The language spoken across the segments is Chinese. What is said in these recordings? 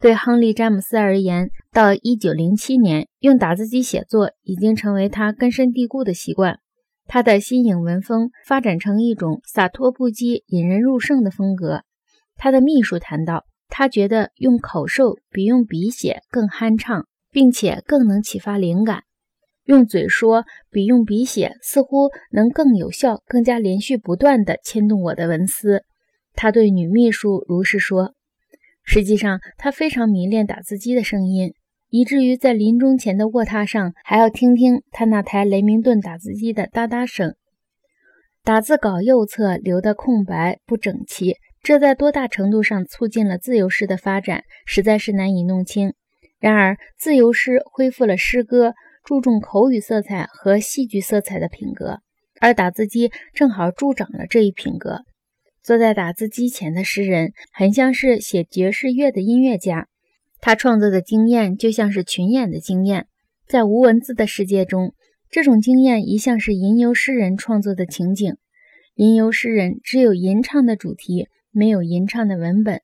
对亨利·詹姆斯而言，到1907年，用打字机写作已经成为他根深蒂固的习惯。他的新颖文风发展成一种洒脱不羁、引人入胜的风格。他的秘书谈到，他觉得用口授比用笔写更酣畅，并且更能启发灵感。用嘴说比用笔写似乎能更有效、更加连续不断地牵动我的文思。他对女秘书如是说。实际上，他非常迷恋打字机的声音，以至于在临终前的卧榻上还要听听他那台雷明顿打字机的哒哒声。打字稿右侧留的空白不整齐，这在多大程度上促进了自由诗的发展，实在是难以弄清。然而，自由诗恢复了诗歌注重口语色彩和戏剧色彩的品格，而打字机正好助长了这一品格。坐在打字机前的诗人，很像是写爵士乐的音乐家。他创作的经验就像是群演的经验。在无文字的世界中，这种经验一向是吟游诗人创作的情景。吟游诗人只有吟唱的主题，没有吟唱的文本。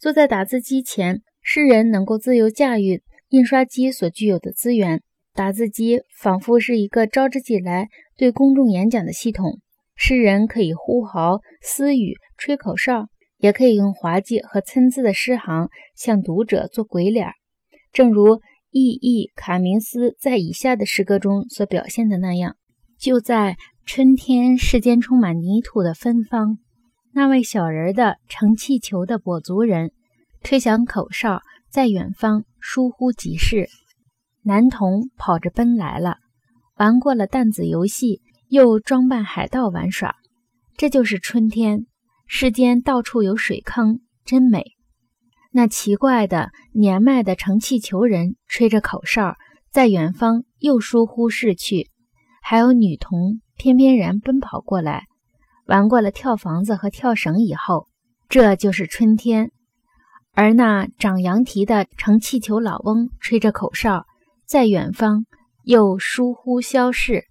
坐在打字机前，诗人能够自由驾驭印刷机所具有的资源。打字机仿佛是一个招之即来对公众演讲的系统。诗人可以呼号、私语、吹口哨，也可以用滑稽和参差的诗行向读者做鬼脸，正如意义卡明斯在以下的诗歌中所表现的那样：就在春天，世间充满泥土的芬芳，那位小人的乘气球的跛足人吹响口哨，在远方疏忽即逝。男童跑着奔来了，玩过了弹子游戏。又装扮海盗玩耍，这就是春天。世间到处有水坑，真美。那奇怪的年迈的乘气球人吹着口哨，在远方又疏忽逝去。还有女童翩翩然奔跑过来，玩过了跳房子和跳绳以后，这就是春天。而那长羊蹄的乘气球老翁吹着口哨，在远方又疏忽消逝。